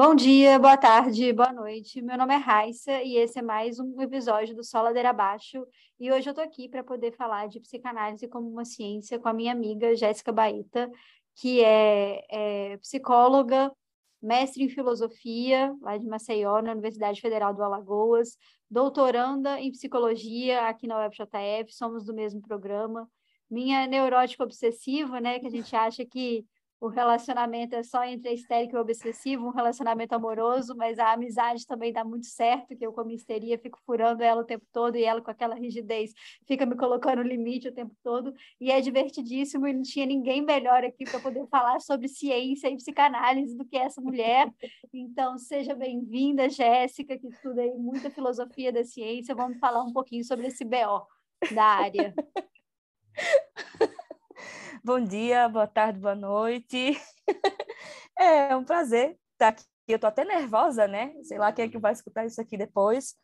Bom dia, boa tarde, boa noite. Meu nome é Raissa e esse é mais um episódio do Só Ladeira Abaixo. E hoje eu estou aqui para poder falar de psicanálise como uma ciência com a minha amiga Jéssica Baeta, que é, é, psicóloga, mestre em filosofia, lá de Maceió, na Universidade Federal do Alagoas, doutoranda em psicologia aqui na UFJF, somos do mesmo programa. Minha neurótica obsessiva, né, que a gente acha que o relacionamento é só entre estérico e obsessivo, um relacionamento amoroso, mas a amizade também dá muito certo, que eu com a misteria fico furando ela o tempo todo e ela com aquela rigidez fica me colocando limite o tempo todo, e é divertidíssimo e não tinha ninguém melhor aqui para poder falar sobre ciência e psicanálise do que essa mulher. Então, seja bem-vinda, Jéssica, que estuda aí muita filosofia da ciência, vamos falar um pouquinho sobre esse BO da área. Bom dia, boa tarde, boa noite. É um prazer estar aqui. Eu estou até nervosa, né? Sei lá quem é que vai escutar isso aqui depois.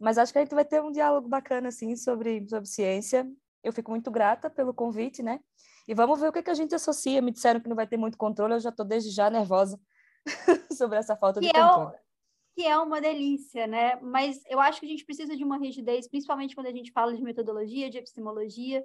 Mas acho que a gente vai ter um diálogo bacana, assim, sobre, sobre ciência. Eu fico muito grata pelo convite, né? E vamos ver o que, que a gente associa. Me disseram que não vai ter muito controle, eu já estou desde já nervosa sobre essa falta que de controle. É o, que é uma delícia, né? Mas eu acho que a gente precisa de uma rigidez, principalmente quando a gente fala de metodologia, de epistemologia,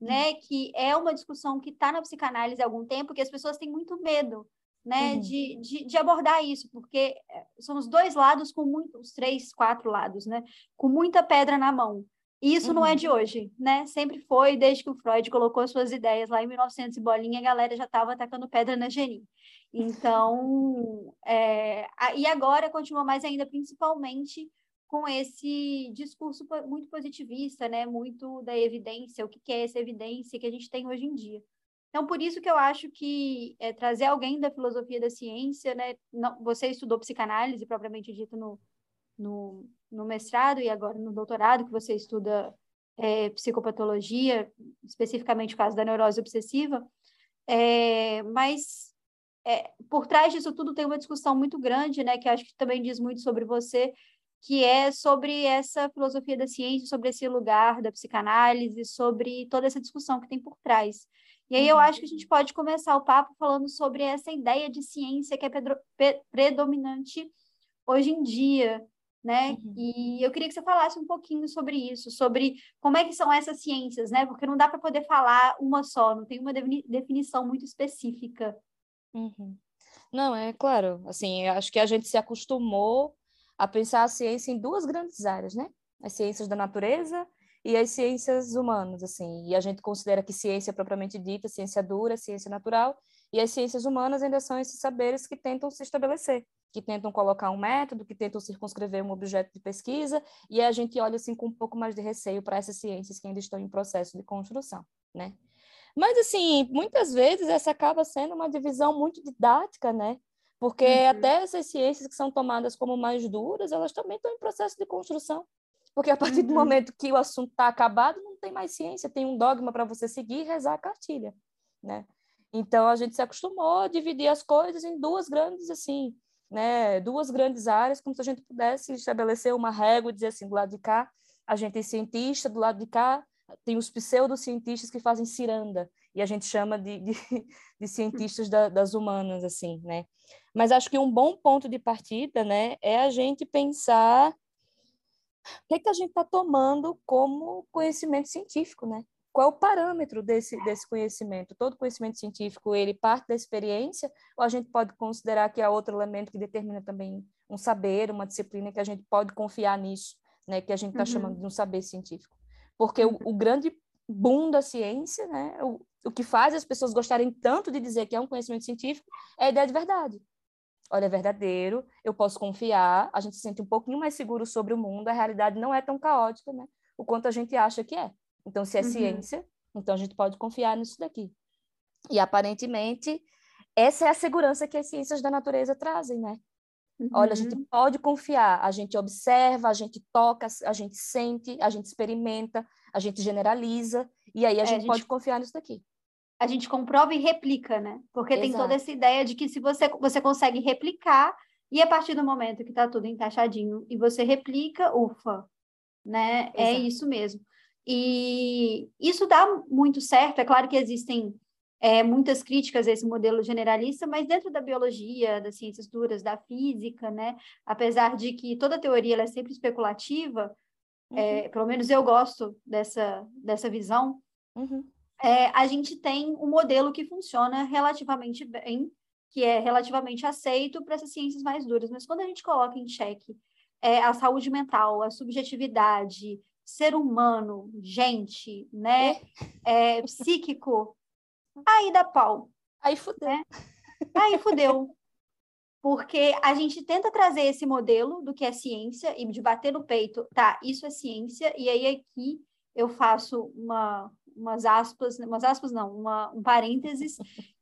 né? Que é uma discussão que está na psicanálise há algum tempo, que as pessoas têm muito medo, né? Uhum. De, de, de, abordar isso, porque eh, são os dois lados com muito, os três, quatro lados, né? Com muita pedra na mão. E isso uhum. não é de uhum. hoje, né? Sempre foi, desde que o Freud colocou suas ideias lá em 1900 e bolinha, a galera já estava atacando pedra na Geni. Então, é, e agora continua mais ainda, principalmente com esse discurso muito positivista, né? Muito da evidência, o que é essa evidência que a gente tem hoje em dia. Então, por isso que eu acho que é, trazer alguém da filosofia da ciência, né? Não, você estudou psicanálise, propriamente dito, no, no, no, mestrado e agora no doutorado, que você estuda é, psicopatologia, especificamente o caso da neurose obsessiva, é, mas por trás disso tudo tem uma discussão muito grande, né? Que acho que também diz muito sobre você, que é sobre essa filosofia da ciência, sobre esse lugar da psicanálise, sobre toda essa discussão que tem por trás. E aí eu uhum. acho que a gente pode começar o papo falando sobre essa ideia de ciência que é predominante hoje em dia, né? Uhum. E eu queria que você falasse um pouquinho sobre isso, sobre como é que são essas ciências, né? Porque não dá para poder falar uma só, não tem uma definição muito específica. Uhum. Não, é claro, assim, acho que a gente se acostumou a pensar a ciência em duas grandes áreas, né? As ciências da natureza e as ciências humanas, assim. E a gente considera que ciência propriamente dita, ciência dura, ciência natural, e as ciências humanas ainda são esses saberes que tentam se estabelecer, que tentam colocar um método, que tentam circunscrever um objeto de pesquisa, e a gente olha assim com um pouco mais de receio para essas ciências que ainda estão em processo de construção, né? Mas assim, muitas vezes essa acaba sendo uma divisão muito didática, né? Porque uhum. até essas ciências que são tomadas como mais duras, elas também estão em processo de construção. Porque a partir uhum. do momento que o assunto está acabado, não tem mais ciência, tem um dogma para você seguir e rezar a cartilha, né? Então a gente se acostumou a dividir as coisas em duas grandes assim, né? Duas grandes áreas, como se a gente pudesse estabelecer uma régua e dizer assim, do lado de cá a gente é cientista, do lado de cá tem os pseudocientistas que fazem ciranda e a gente chama de, de, de cientistas da, das humanas assim, né? Mas acho que um bom ponto de partida, né, é a gente pensar o que, é que a gente está tomando como conhecimento científico, né? Qual é o parâmetro desse, desse conhecimento? Todo conhecimento científico, ele parte da experiência, ou a gente pode considerar que há outro elemento que determina também um saber, uma disciplina, que a gente pode confiar nisso, né? Que a gente está uhum. chamando de um saber científico. Porque o, o grande boom da ciência, né? O, o que faz as pessoas gostarem tanto de dizer que é um conhecimento científico é a ideia de verdade olha, é verdadeiro, eu posso confiar, a gente se sente um pouquinho mais seguro sobre o mundo, a realidade não é tão caótica, né? O quanto a gente acha que é. Então, se é uhum. ciência, então a gente pode confiar nisso daqui. E aparentemente, essa é a segurança que as ciências da natureza trazem, né? Uhum. Olha, a gente uhum. pode confiar, a gente observa, a gente toca, a gente sente, a gente experimenta, a gente generaliza, e aí a, é, gente, a gente pode confiar nisso daqui a gente comprova e replica, né? Porque Exato. tem toda essa ideia de que se você, você consegue replicar, e a partir do momento que está tudo encaixadinho e você replica, ufa, né? É Exato. É isso mesmo. E isso dá muito certo. É claro que existem é, muitas críticas a esse modelo generalista, mas dentro da biologia, das ciências duras, da física, né, apesar de que toda teoria é sempre especulativa, é, uhum. é, pelo menos eu gosto dessa, dessa visão, uhum. É, a gente tem um modelo que funciona relativamente bem, que é relativamente aceito para essas ciências mais duras, mas quando a gente coloca em xeque é, a saúde mental, a subjetividade, ser humano, gente, né, é, psíquico, aí dá pau. Aí fudeu. Né? Aí fudeu. Porque a gente tenta trazer esse modelo do que é ciência e de bater no peito, tá, isso é ciência, e aí aqui eu faço uma, umas aspas, umas aspas não, uma, um parênteses,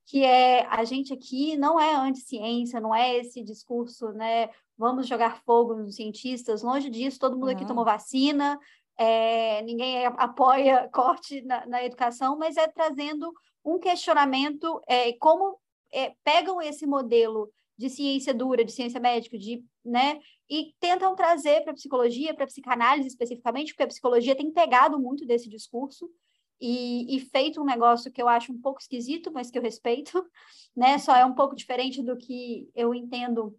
que é a gente aqui não é anti-ciência, não é esse discurso, né, vamos jogar fogo nos cientistas, longe disso, todo mundo aqui tomou vacina, é, ninguém apoia corte na, na, educação, mas é trazendo um questionamento é, como é, pegam esse modelo de ciência dura, de ciência médica, de, né, e tentam trazer para a psicologia, para a psicanálise especificamente, porque a psicologia tem pegado muito desse discurso e, e, feito um negócio que eu acho um pouco esquisito, mas que eu respeito, né, só é um pouco diferente do que eu entendo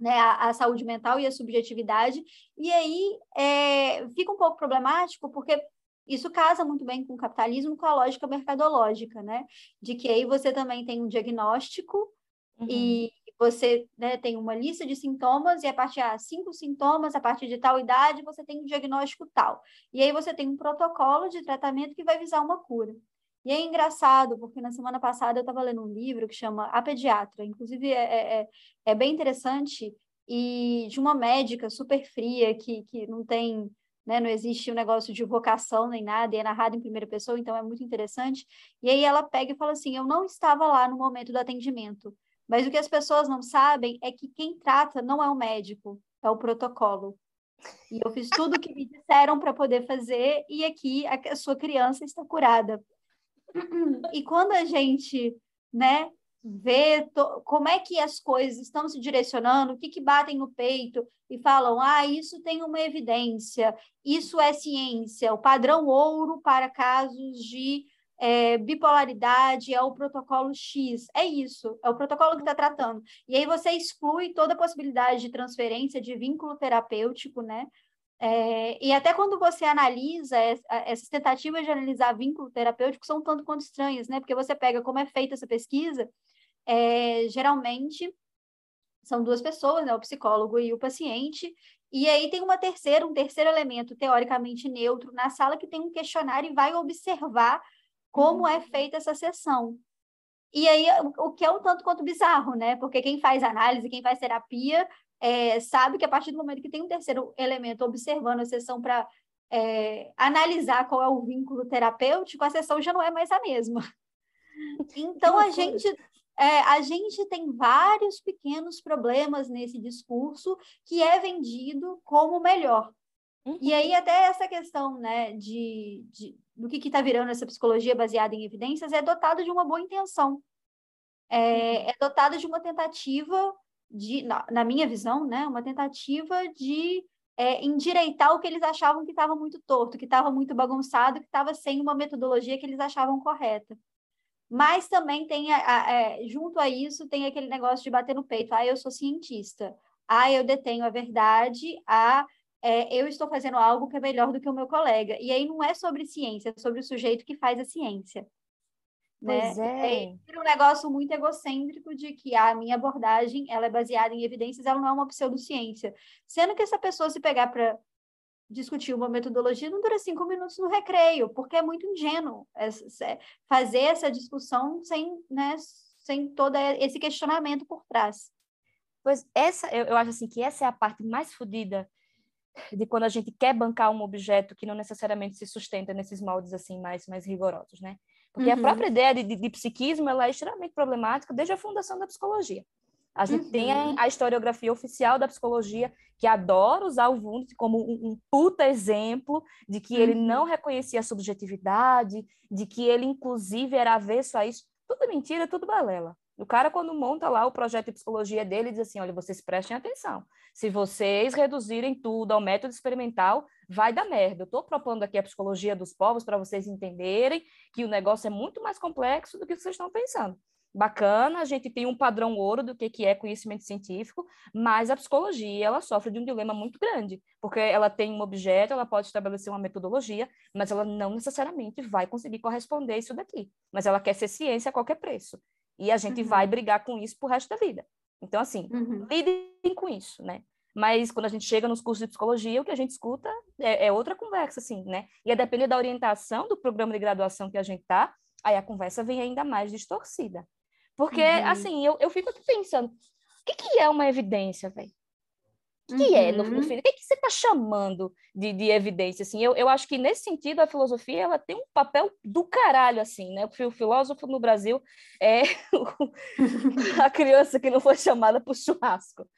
né, a, a, saúde mental e a subjetividade, e aí é, fica um pouco problemático, porque isso casa muito bem com o capitalismo, com a lógica mercadológica, né? De que aí você também tem um diagnóstico uhum. e você né, tem uma lista de sintomas, e a partir de ah, cinco sintomas, a partir de tal idade, você tem um diagnóstico tal. E aí você tem um protocolo de tratamento que vai visar uma cura. E é engraçado, porque na semana passada eu estava lendo um livro que chama A Pediatra, inclusive é, é, é, é bem interessante, e de uma médica super fria, que, que não tem, né, não existe um negócio de vocação nem nada, e é narrado em primeira pessoa, então é muito interessante. E aí ela pega e fala assim: Eu não estava lá no momento do atendimento, mas o que as pessoas não sabem é que quem trata não é o médico, é o protocolo. E eu fiz tudo o que me disseram para poder fazer, e aqui a, sua criança está curada. E quando a gente, né, vê como é que as coisas estão se direcionando, o que, que batem no peito e falam, ah, isso tem uma evidência, isso é ciência, o padrão ouro para casos de é, bipolaridade é o protocolo X, é isso, é o protocolo que está tratando. E aí você exclui toda a possibilidade de transferência de vínculo terapêutico, né? É, e até quando você analisa essas tentativas de analisar vínculo terapêutico são tanto quanto estranhas, né? Porque você pega como é feita essa pesquisa, é, geralmente são duas pessoas, né? O psicólogo e o paciente, e aí tem uma terceira, um terceiro elemento teoricamente neutro na sala que tem um questionário e vai observar como é feita essa sessão. E aí, o que é um tanto quanto bizarro, né? Porque quem faz análise, quem faz terapia, é, sabe que a partir do momento que tem um terceiro elemento observando a sessão para é, analisar qual é o vínculo terapêutico, a sessão já não é mais a mesma. Então, a gente, é, a gente tem vários pequenos problemas nesse discurso que é vendido como melhor. Uhum. E aí, até essa questão né, de, de do que está virando essa psicologia baseada em evidências é dotada de uma boa intenção. É, uhum. é dotada de uma tentativa de, na, na minha visão, né, uma tentativa de é, endireitar o que eles achavam que estava muito torto, que estava muito bagunçado, que estava sem uma metodologia que eles achavam correta. Mas também tem, a, a, é, junto a isso, tem aquele negócio de bater no peito. Ah, eu sou cientista. Ah, eu detenho a verdade. Ah, é, eu estou fazendo algo que é melhor do que o meu colega. E aí não é sobre ciência, é sobre o sujeito que faz a ciência. Né? Pois é. é um negócio muito egocêntrico de que a minha abordagem ela é baseada em evidências, ela não é uma pseudociência. Sendo que essa pessoa se pegar para discutir uma metodologia não dura cinco minutos no recreio, porque é muito ingênuo fazer essa discussão sem, né, sem todo esse questionamento por trás. Pois essa, eu, eu acho assim que essa é a parte mais fodida de quando a gente quer bancar um objeto que não necessariamente se sustenta nesses moldes assim mais mais rigorosos, né? Porque uhum. a própria ideia de, de, de, psiquismo ela é extremamente problemática desde a fundação da psicologia. A gente uhum. tem a, a, historiografia oficial da psicologia, que adora usar o Wundt como um, um puta exemplo de que uhum. ele não reconhecia a subjetividade, de que ele, inclusive, era avesso a isso. Tudo mentira, tudo balela. O cara, quando monta lá o projeto de psicologia dele, diz assim: olha, vocês prestem atenção. Se vocês reduzirem tudo ao método experimental, vai dar merda. Eu estou propondo aqui a psicologia dos povos para vocês entenderem que o negócio é muito mais complexo do que vocês estão pensando. Bacana, a gente tem um padrão ouro do que, que é conhecimento científico, mas a psicologia ela sofre de um dilema muito grande, porque ela tem um objeto, ela pode estabelecer uma metodologia, mas ela não necessariamente vai conseguir corresponder isso daqui. Mas ela quer ser ciência a qualquer preço. E a gente uhum. vai brigar com isso pro resto da vida. Então, assim, uhum. lidem com isso, né? Mas quando a gente chega nos cursos de psicologia, o que a gente escuta é, é outra conversa, assim, né? E a depender da orientação do programa de graduação que a gente tá, aí a conversa vem ainda mais distorcida. Porque, uhum. assim, eu, eu fico aqui pensando, o que, que é uma evidência, velho? O que, uhum. é, no, no uhum. fim? O que, que você está chamando de, de evidência? Assim, eu, eu acho que, nesse sentido, a filosofia ela tem um papel do caralho, assim, né? O filósofo no Brasil é a criança que não foi chamada para o churrasco.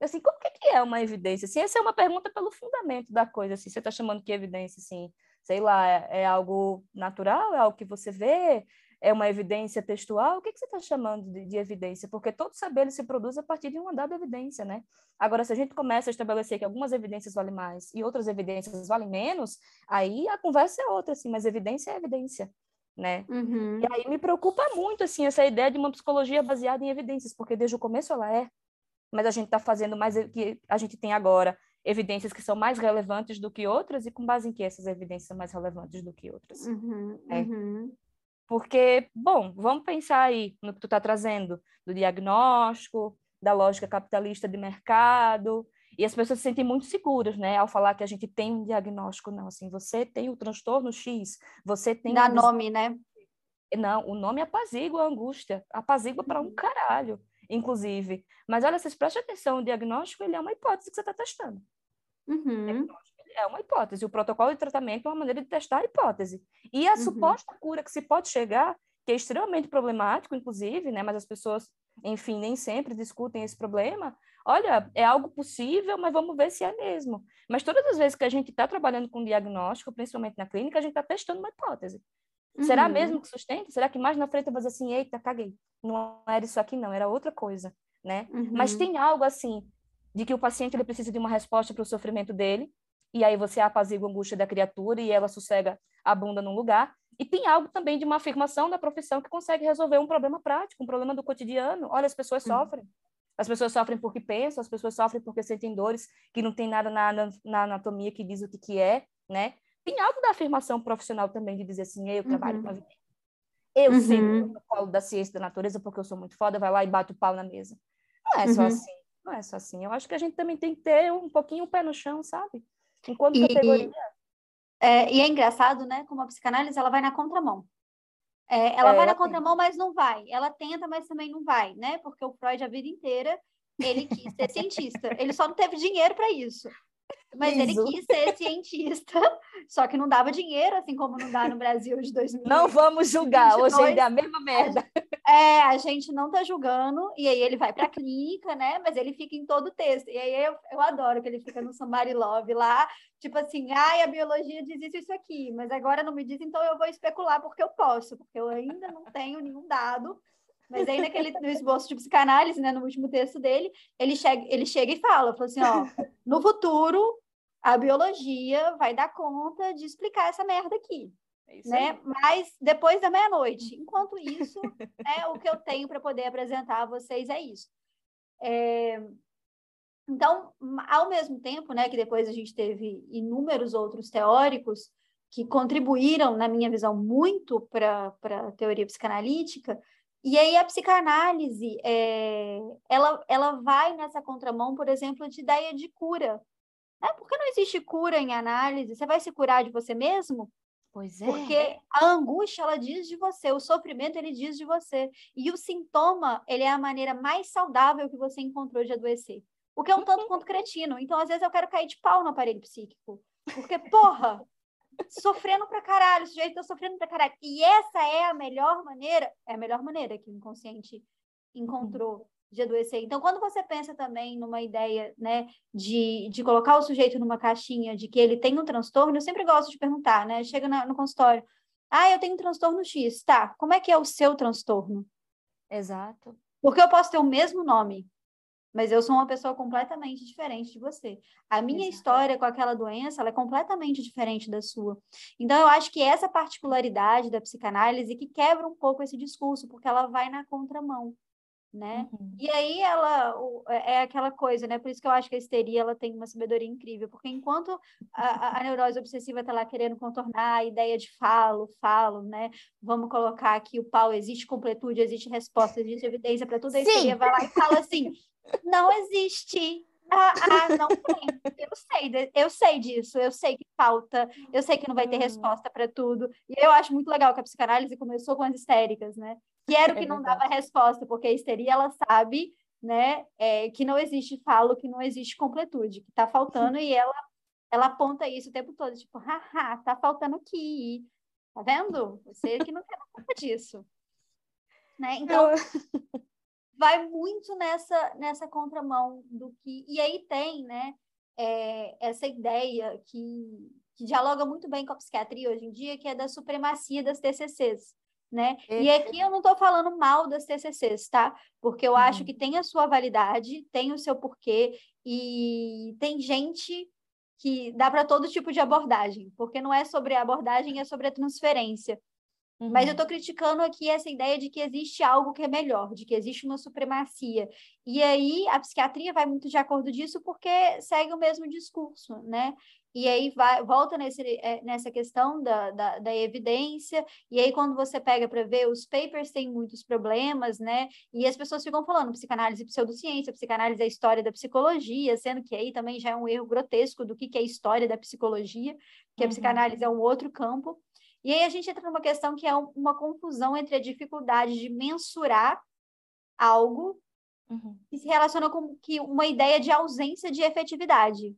Assim, como que, que é uma evidência? Assim, essa é uma pergunta pelo fundamento da coisa. Assim, você está chamando que evidência, assim, sei lá, é, é, algo natural, é algo que você vê, é uma evidência textual? O que, que você está chamando de, de, evidência? Porque todo saber se produz a partir de uma dada evidência, né? Agora, se a gente começa a estabelecer que algumas evidências valem mais e outras evidências valem menos, aí a conversa é outra, assim, mas evidência é evidência, né? Uhum. E aí me preocupa muito, assim, essa ideia de uma psicologia baseada em evidências, porque desde o começo ela é, mas a gente está fazendo mais que a gente tem agora evidências que são mais relevantes do que outras e com base em que essas evidências são mais relevantes do que outras. Uhum, é. uhum. Porque, bom, vamos pensar aí no que tu está trazendo do diagnóstico, da lógica capitalista de mercado, e as pessoas se sentem muito seguras, né, ao falar que a gente tem um diagnóstico, não, assim, você tem o transtorno X, você tem... Dá nome, né? Não, o nome apazigua a angústia, apazigua para um uhum. caralho inclusive. Mas olha, vocês prestem atenção, o diagnóstico ele é uma hipótese que você está testando. Uhum. É uma hipótese. O protocolo de tratamento é uma maneira de testar a hipótese. E a uhum. suposta cura que se pode chegar, que é extremamente problemático, inclusive, né? mas as pessoas, enfim, nem sempre discutem esse problema. Olha, é algo possível, mas vamos ver se é mesmo. Mas todas as vezes que a gente está trabalhando com diagnóstico, principalmente na clínica, a gente está testando uma hipótese. Uhum. Será mesmo que sustenta? Será que mais na frente eu vou dizer assim, eita, caguei. Não era isso aqui, não, era outra coisa, né? Uhum. Mas tem algo assim, de que o paciente ele precisa de uma resposta para o sofrimento dele, e aí você apazigua a angústia da criatura e ela sossega a bunda num lugar. E tem algo também de uma afirmação da profissão que consegue resolver um problema prático, um problema do cotidiano. Olha, as pessoas uhum. sofrem. As pessoas sofrem porque pensam, as pessoas sofrem porque sentem dores que não tem nada na, na, na anatomia que diz o que, que é, né? tem algo da afirmação profissional também de dizer assim, eu trabalho uhum. com a vida. Eu uhum. sei o protocolo da ciência da natureza porque eu sou muito foda, vai lá e bate o pau na mesa. Não é só uhum. assim, não é só assim. Eu acho que a gente também tem que ter um pouquinho o pé no chão, sabe? Enquanto e, categoria. É, e é engraçado, né? Como a psicanálise, ela vai na contramão. É, ela é, vai na contramão, mas não vai. Ela tenta, mas também não vai, né? Porque o Freud, a vida inteira, ele quis ser cientista. Ele só não teve dinheiro para isso. Mas ele quis ser cientista, só que não dava dinheiro, assim como não dá no Brasil de 2000. Não vamos julgar, hoje ainda é a mesma merda. É, a gente não tá julgando, e aí ele vai para a clínica, né? Mas ele fica em todo o texto. E aí eu, eu adoro que ele fica no Somebody Love lá, tipo assim, ai, a biologia diz isso, isso aqui, mas agora não me diz, então eu vou especular porque eu posso, porque eu ainda não tenho nenhum dado mas aí naquele, no esboço de psicanálise, né, no último texto dele, ele chega, ele chega e fala, fala assim, ó, no futuro a biologia vai dar conta de explicar essa merda aqui. É né? Mas depois da meia-noite. Enquanto isso, né, o que eu tenho para poder apresentar a vocês é isso. É... Então, ao mesmo tempo, né, que depois a gente teve inúmeros outros teóricos que contribuíram, na minha visão, muito para a teoria psicanalítica, e aí a psicanálise, é, ela, ela vai nessa contramão, por exemplo, de ideia de cura. Né? Por que não existe cura em análise? Você vai se curar de você mesmo? Pois é. Porque a angústia, ela diz de você, o sofrimento, ele diz de você. E o sintoma, ele é a maneira mais saudável que você encontrou de adoecer. O que é um tanto quanto cretino. Então, às vezes, eu quero cair de pau no aparelho psíquico. Porque, porra, sofrendo pra caralho, o sujeito tá sofrendo pra caralho. E essa é a melhor maneira, é a melhor maneira que o inconsciente encontrou de adoecer. Então, quando você pensa também numa ideia, né, de, de colocar o sujeito numa caixinha de que ele tem um transtorno, eu sempre gosto de perguntar, né, chega na, no consultório, ah, eu tenho um transtorno X, tá, como é que é o seu transtorno? Exato. Porque eu posso ter o mesmo nome, mas eu sou uma pessoa completamente diferente de você. A minha Exato. história com aquela doença, é completamente diferente da sua. Então, eu acho que essa particularidade da psicanálise que quebra um pouco esse discurso, porque ela vai na contramão né? Uhum. E aí ela é, é aquela coisa, né? Por isso que eu acho que a histeria ela tem uma sabedoria incrível, porque enquanto a, a neurose obsessiva está lá querendo contornar a ideia de falo, falo, né? Vamos colocar aqui o pau, existe completude, existe resposta, existe evidência para tudo, a histeria vai lá e fala assim: não existe. Ah, ah, não tem. Eu sei, eu sei disso, eu sei que falta, eu sei que não vai ter uhum. resposta para tudo. E eu acho muito legal que a psicanálise começou com as histéricas, né? que era o é que é não dava resposta, porque a histeria ela sabe, né, é, que não existe falo, que não existe completude, que está faltando e ela ela aponta isso o tempo todo, tipo, haha, tá faltando aqui, tá vendo? Você que não tem culpa disso, né? Então vai muito nessa nessa contramão do que e aí tem, né, é, essa ideia que que dialoga muito bem com a psiquiatria hoje em dia, que é da supremacia das TCCs, né? E aqui eu não estou falando mal das TCCs, tá? Porque eu uhum. acho que tem a sua validade, tem o seu porquê e tem gente que dá para todo tipo de abordagem, porque não é sobre a abordagem, é sobre a transferência. Uhum. Mas eu estou uhum. criticando aqui essa ideia de que existe algo que é melhor, de que existe uma supremacia. E aí a psiquiatria vai muito de acordo disso porque segue o mesmo discurso, né? E aí vai, volta nesse, é, nessa questão da, da, da, evidência, e aí quando você pega para ver, os papers têm muitos problemas, né? E as pessoas ficam falando psicanálise pseudociência, psicanálise é a história da psicologia, sendo que aí também já é um erro grotesco do que, que é história da psicologia, que uhum. a psicanálise é um outro campo. E aí a gente entra numa questão que é uma confusão entre a dificuldade de mensurar algo uhum. que se relaciona com que uma ideia de ausência de efetividade.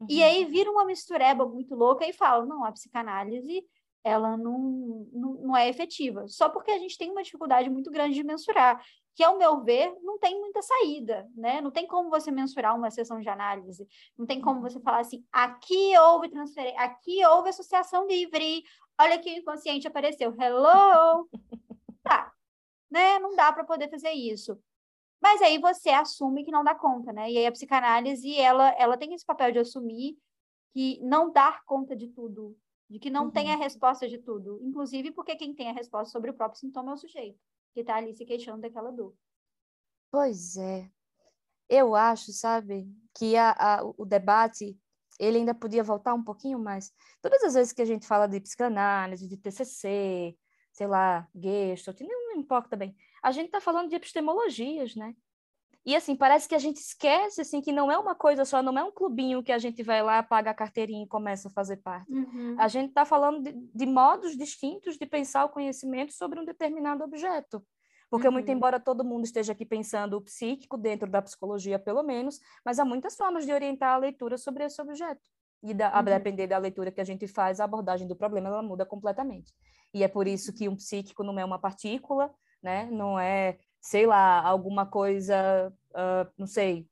Uhum. E aí vira uma mistureba muito louca e fala, não, a psicanálise ela não, não, não é efetiva. Só porque a gente tem uma dificuldade muito grande de mensurar, que, ao meu ver, não tem muita saída, né? Não tem como você mensurar uma sessão de análise, não tem como você falar assim, aqui houve transferência, aqui houve associação livre, olha que o inconsciente apareceu, hello! Tá, né? Não dá para poder fazer isso. Mas aí você assume que não dá conta, né? E aí a psicanálise, ela, ela tem esse papel de assumir que não dar conta de tudo, de que não uhum. tem a resposta de tudo. Inclusive porque quem tem a resposta sobre o próprio sintoma é o sujeito, que está ali se queixando daquela dor. Pois é. Eu acho, sabe, que a, a, o debate ele ainda podia voltar um pouquinho mais. Todas as vezes que a gente fala de psicanálise, de TCC, sei lá, Gestalt, não, não importa bem a gente está falando de epistemologias, né? E assim, parece que a gente esquece assim que não é uma coisa só, não é um clubinho que a gente vai lá, paga a carteirinha e começa a fazer parte. Uhum. A gente está falando de, de, modos distintos de pensar o conhecimento sobre um determinado objeto. Porque, uhum. muito embora todo mundo esteja aqui pensando o psíquico dentro da psicologia, pelo menos, mas há muitas formas de orientar a leitura sobre esse objeto. E da, a uhum. depender da leitura que a gente faz, a abordagem do problema ela muda completamente. E é por isso que um psíquico não é uma partícula, né? Não é, sei lá, alguma coisa, uh, não sei,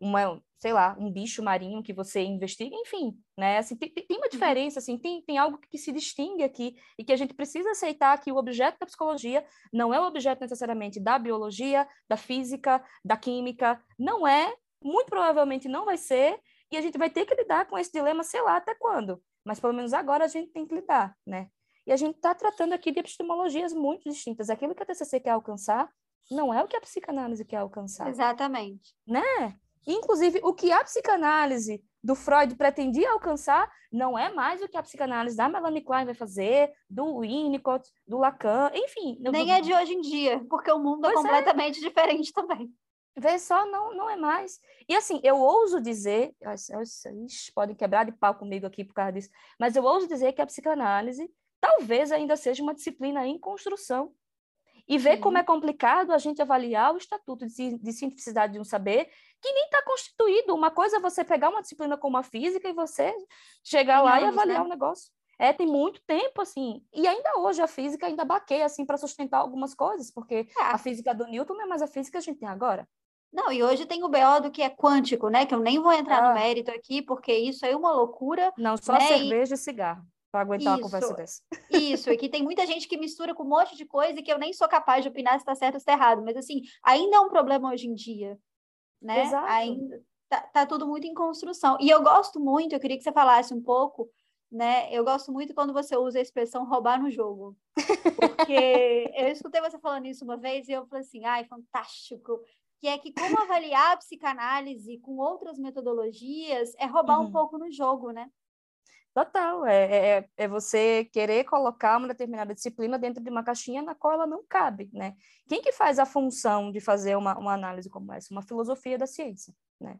uma, sei lá, um bicho marinho que você investiga, enfim, né? Assim, tem, tem uma uhum. diferença, assim, tem, tem algo que se distingue aqui e que a gente precisa aceitar que o objeto da psicologia não é o objeto necessariamente da biologia, da física, da química, não é, muito provavelmente não vai ser, e a gente vai ter que lidar com esse dilema, sei lá até quando, mas pelo menos agora a gente tem que lidar, né? E a gente está tratando aqui de epistemologias muito distintas. Aquilo que a TCC quer alcançar não é o que a psicanálise quer alcançar. Exatamente. Né? Inclusive, o que a psicanálise do Freud pretendia alcançar não é mais o que a psicanálise da Melanie Klein vai fazer, do Winnicott, do Lacan, enfim. Nem do... é de hoje em dia, porque o mundo é pois é completamente é. diferente também. Vê só, não, não é mais. E assim, eu ouso dizer, ixi, podem quebrar de pau comigo aqui por causa disso, mas eu ouso dizer que a psicanálise talvez ainda seja uma disciplina em construção. E ver como é complicado a gente avaliar o estatuto de, de cientificidade de um saber que nem está constituído. Uma coisa é você pegar uma disciplina como a física e você chegar lá e avaliar né? o negócio. É, tem muito tempo, assim. E ainda hoje a física ainda baqueia, assim, para sustentar algumas coisas, porque é. a física do Newton não é mais a física que a gente tem agora. Não, e hoje tem o BO do que é quântico, né? Que eu nem vou entrar ah. no mérito aqui, porque isso aí é uma loucura. Não, só né? cerveja e cigarro para aguentar isso, uma conversa dessa. Isso, e que tem muita gente que mistura com um monte de coisa e que eu nem sou capaz de opinar se está certo ou se está errado, mas assim, ainda é um problema hoje em dia. né? Exato. Ainda tá, tá tudo muito em construção. E eu gosto muito, eu queria que você falasse um pouco né? Eu gosto muito quando você usa a expressão roubar no jogo. Porque eu escutei você falando isso uma vez e eu falei assim, ai, fantástico. Que é que como avaliar a psicanálise com outras metodologias é roubar uhum. um pouco no jogo, né? Total, é, é, é, é você querer colocar uma determinada disciplina dentro de uma caixinha na qual ela não cabe, né? Quem que faz a função de fazer uma, uma análise como essa? Uma filosofia da ciência, né?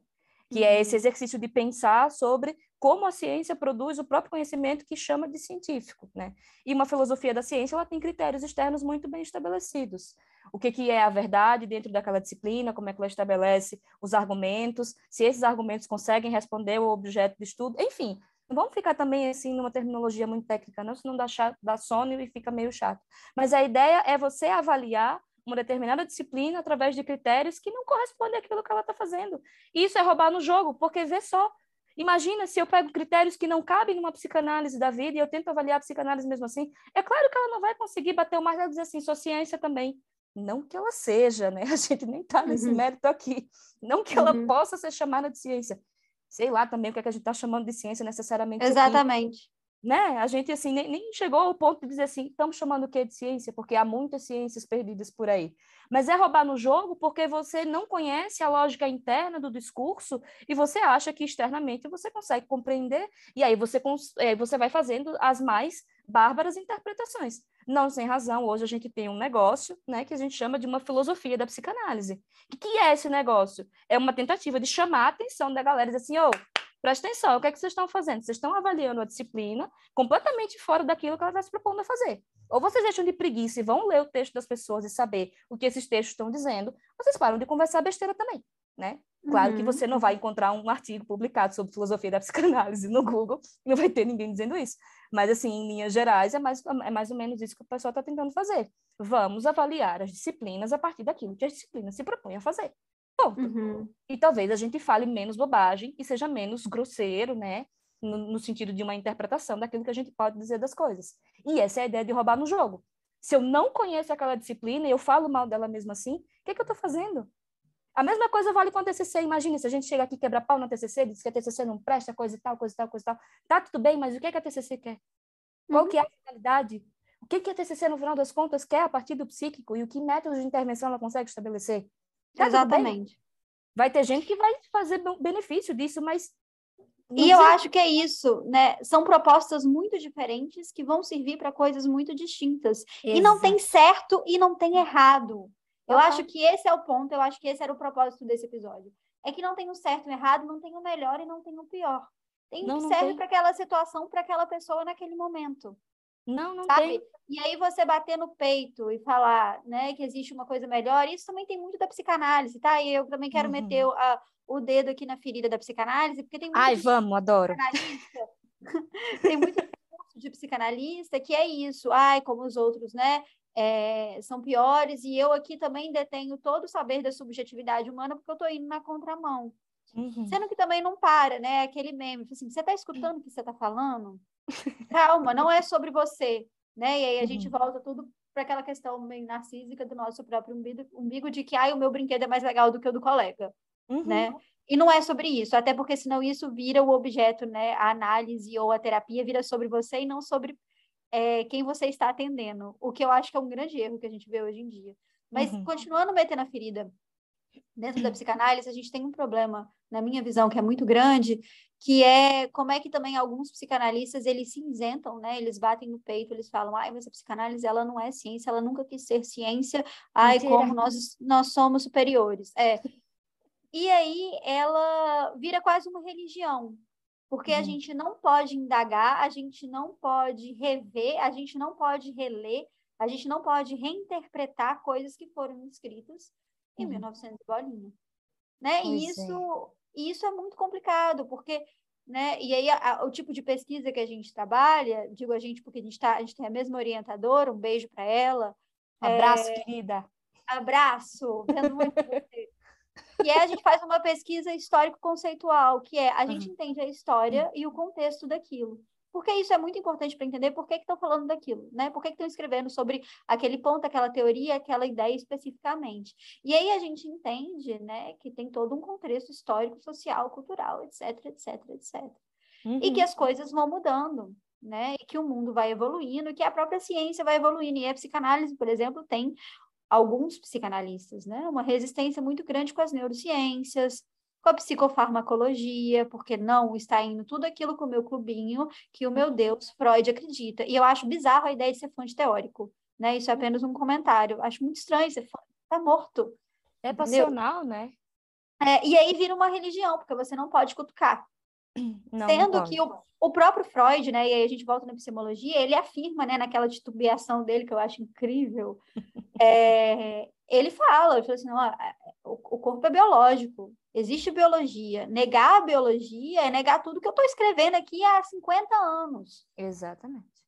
que é esse uhum. exercício de pensar sobre como a ciência produz o próprio conhecimento que chama de científico, né? E uma filosofia da ciência, ela tem critérios externos muito bem estabelecidos. O que, que é a verdade dentro daquela disciplina, como é que ela estabelece os argumentos, se esses argumentos conseguem responder o objeto de estudo, enfim. Não vamos ficar também assim numa terminologia muito técnica, não, senão dá, chato, dá sono e fica meio chato. Mas a ideia é você avaliar uma determinada disciplina através de critérios que não correspondem àquilo que ela está fazendo. E isso é roubar no jogo, porque vê só. Imagina se eu pego critérios que não cabem numa psicanálise da vida e eu tento avaliar a psicanálise mesmo assim. É claro que ela não vai conseguir bater o martelo e dizer assim, sou ciência também. Não que ela seja, né? A gente nem está nesse uhum. mérito aqui. Não que ela uhum. possa ser chamada de ciência. Sei lá também o que, é que a gente está chamando de ciência necessariamente. Exatamente. Né? A gente assim nem, nem, chegou ao ponto de dizer assim, estamos chamando o que de ciência, porque há muitas ciências perdidas por aí. Mas é roubar no jogo porque você não conhece a lógica interna do discurso e você acha que externamente você consegue compreender e aí você é, você vai fazendo as mais bárbaras interpretações. Não sem razão, hoje a gente tem um negócio, né, que a gente chama de uma filosofia da psicanálise. O que é esse negócio? É uma tentativa de chamar a atenção da galera dizer assim, ô, oh, Presta atenção, o que é que vocês estão fazendo? Vocês estão avaliando a disciplina completamente fora daquilo que ela está se propondo a fazer. Ou vocês deixam de preguiça e vão ler o texto das pessoas e saber o que esses textos estão dizendo, vocês param de conversar besteira também, né? Claro uhum. que você não vai encontrar um artigo publicado sobre filosofia da psicanálise no Google, não vai ter ninguém dizendo isso. Mas, assim, em linhas gerais, é mais, é mais ou menos isso que o pessoal está tentando fazer. Vamos avaliar as disciplinas a partir daquilo que as disciplinas se propõem a fazer. Ponto. Uhum. E talvez a gente fale menos bobagem e seja menos grosseiro, né? No, no, sentido de uma interpretação daquilo que a gente pode dizer das coisas. E essa é a ideia de roubar no jogo. Se eu não conheço aquela disciplina e eu falo mal dela mesmo assim, o que, é que eu estou fazendo? A mesma coisa vale com a TCC. Imagina, se a gente chega aqui quebra pau na TCC, diz que a TCC não presta, coisa e tal, coisa e tal, coisa e tal. Tá tudo bem, mas o que, é que a TCC quer? Qual uhum. que é a finalidade? O que, que a TCC, no final das contas, quer a partir do psíquico e o que métodos de intervenção ela consegue estabelecer? Tá Exatamente. Vai ter gente que vai fazer benefício disso, mas. E eu acho que é isso, né? São propostas muito diferentes que vão servir para coisas muito distintas. Exato. E não tem certo e não tem errado. Eu uhum. acho que esse é o ponto, eu acho que esse era o propósito desse episódio. É que não tem o certo e o errado, não tem o melhor e não tem o pior. Tem o que serve para aquela situação, para aquela pessoa naquele momento. Não, não sabe? tem. E aí você bater no peito e falar, né, que existe uma coisa melhor, isso também tem muito da psicanálise, tá? E eu também quero uhum. meter o, a, o dedo aqui na ferida da psicanálise, porque tem muito Ai, vamos, adoro. tem muito curso de psicanalista que é isso, ai, como os outros, né? É, são piores, e eu aqui também detenho todo o saber da subjetividade humana, porque eu estou indo na contramão. Uhum. Sendo que também não para, né? Aquele meme, assim, você está escutando o que você está falando? Calma, não é sobre você, né? E aí a uhum. gente volta tudo para aquela questão meio narcísica do nosso próprio umbigo, umbigo de que ai, o meu brinquedo é mais legal do que o do colega, uhum. né? E não é sobre isso, até porque senão isso vira o objeto, né? A análise ou a terapia vira sobre você e não sobre é, quem você está atendendo, o que eu acho que é um grande erro que a gente vê hoje em dia. Mas uhum. continuando metendo a ferida dentro da psicanálise, a gente tem um problema, na minha visão, que é muito grande, que é como é que também alguns psicanalistas eles se isentam, né? Eles batem no peito, eles falam, ai, mas a psicanálise ela não é ciência, ela nunca quis ser ciência, ai, Mentira. como nós, nós somos superiores. É. E aí ela vira quase uma religião, porque uhum. a gente não pode indagar, a gente não pode rever, a gente não pode reler, a gente não pode reinterpretar coisas que foram escritas em uhum. 1900 bolinha. Né? e isso, é. isso é muito complicado, porque né? E aí a, a, o tipo de pesquisa que a gente trabalha, digo a gente porque a gente, tá, a gente tem a mesma orientadora, um beijo para ela. Abraço, é... querida. Abraço, vendo muito você. E aí a gente faz uma pesquisa histórico-conceitual, que é a gente uhum. entende a história uhum. e o contexto daquilo. Porque isso é muito importante para entender por que estão falando daquilo, né? Por que estão escrevendo sobre aquele ponto, aquela teoria, aquela ideia especificamente. E aí a gente entende, né, que tem todo um contexto histórico, social, cultural, etc, etc, etc. Uhum. E que as coisas vão mudando, né? E que o mundo vai evoluindo, e que a própria ciência vai evoluindo. E a psicanálise, por exemplo, tem alguns psicanalistas, né? Uma resistência muito grande com as neurociências, com a psicofarmacologia, porque não está indo tudo aquilo com o meu clubinho que o meu Deus Freud acredita. E eu acho bizarro a ideia de ser fonte teórico, né? Isso é apenas um comentário. Acho muito estranho ser fonte, tá morto. É passional, né? É, e aí vira uma religião, porque você não pode cutucar. Não, Sendo não que o, o próprio Freud, né, e aí a gente volta na epistemologia, ele afirma, né, naquela titubeação dele, que eu acho incrível, é, ele fala, ele fala assim, ó, o, o corpo é biológico, existe biologia. Negar a biologia é negar tudo que eu estou escrevendo aqui há 50 anos. Exatamente.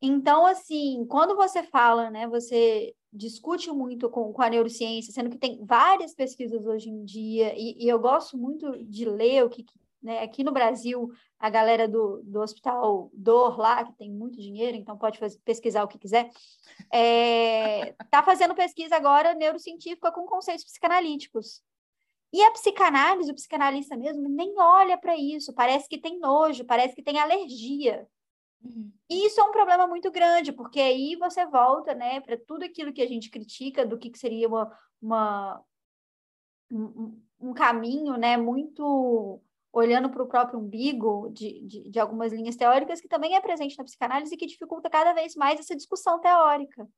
Então, assim, quando você fala, né, você discute muito com, com a neurociência, sendo que tem várias pesquisas hoje em dia, e, e eu gosto muito de ler o que, né, aqui no Brasil, a galera do, do Hospital Dor lá, que tem muito dinheiro, então pode fazer, pesquisar o que quiser, está é, tá fazendo pesquisa agora neurocientífica com conceitos psicanalíticos. E a psicanálise, o psicanalista mesmo, nem olha para isso, parece que tem nojo, parece que tem alergia. Uhum. E isso é um problema muito grande, porque aí você volta né, para tudo aquilo que a gente critica do que, que seria uma, uma um, um caminho né, muito olhando para o próprio umbigo de, de, de, algumas linhas teóricas, que também é presente na psicanálise e que dificulta cada vez mais essa discussão teórica.